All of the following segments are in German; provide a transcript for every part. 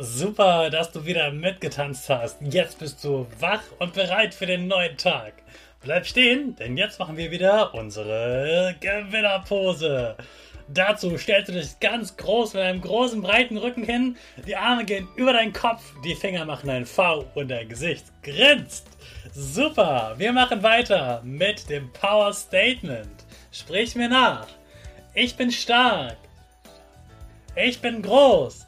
Super, dass du wieder mitgetanzt hast. Jetzt bist du wach und bereit für den neuen Tag. Bleib stehen, denn jetzt machen wir wieder unsere Gewinnerpose. Dazu stellst du dich ganz groß mit einem großen breiten Rücken hin, die Arme gehen über deinen Kopf, die Finger machen ein V und dein Gesicht grinst. Super, wir machen weiter mit dem Power Statement. Sprich mir nach. Ich bin stark. Ich bin groß.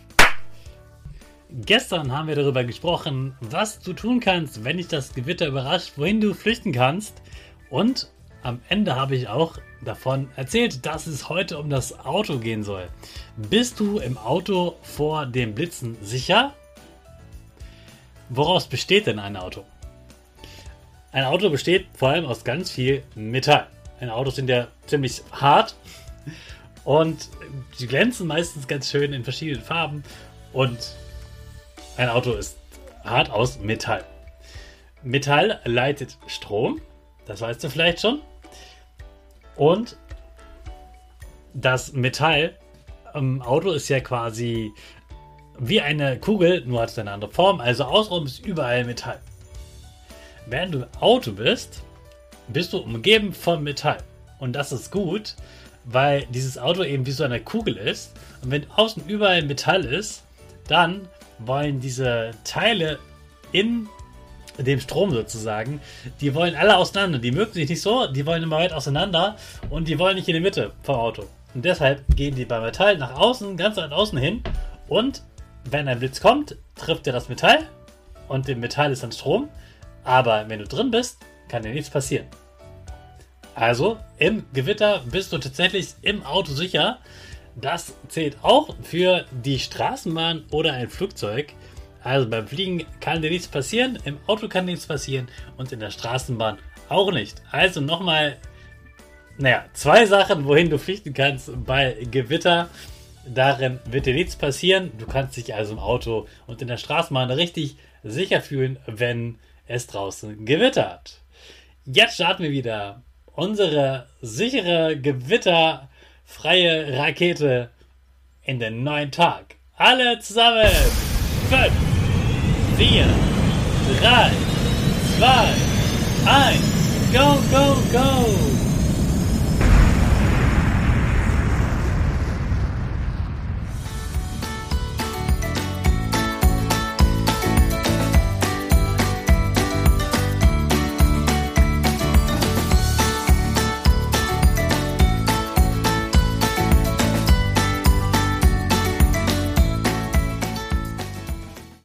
Gestern haben wir darüber gesprochen, was du tun kannst, wenn dich das Gewitter überrascht, wohin du flüchten kannst. Und am Ende habe ich auch davon erzählt, dass es heute um das Auto gehen soll. Bist du im Auto vor dem Blitzen sicher? Woraus besteht denn ein Auto? Ein Auto besteht vor allem aus ganz viel Metall. Ein Autos sind ja ziemlich hart und sie glänzen meistens ganz schön in verschiedenen Farben und ein Auto ist hart aus Metall. Metall leitet Strom, das weißt du vielleicht schon. Und das Metall im Auto ist ja quasi wie eine Kugel, nur hat es eine andere Form. Also außenrum ist überall Metall. Während du Auto bist, bist du umgeben von Metall. Und das ist gut, weil dieses Auto eben wie so eine Kugel ist. Und wenn außen überall Metall ist, dann wollen diese Teile in dem Strom sozusagen, die wollen alle auseinander. Die mögen sich nicht so, die wollen immer weit auseinander und die wollen nicht in die Mitte vom Auto. Und deshalb gehen die beim Metall nach außen, ganz weit außen hin. Und wenn ein Blitz kommt, trifft er das Metall und dem Metall ist dann Strom. Aber wenn du drin bist, kann dir nichts passieren. Also im Gewitter bist du tatsächlich im Auto sicher. Das zählt auch für die Straßenbahn oder ein Flugzeug. Also beim Fliegen kann dir nichts passieren, im Auto kann nichts passieren und in der Straßenbahn auch nicht. Also nochmal, naja, zwei Sachen, wohin du flüchten kannst bei Gewitter. Darin wird dir nichts passieren. Du kannst dich also im Auto und in der Straßenbahn richtig sicher fühlen, wenn es draußen gewittert. Jetzt starten wir wieder unsere sichere Gewitter freie Rakete in den neuen Tag. Alle zusammen. 5, 4, 3, 2, 1. Go, go, go.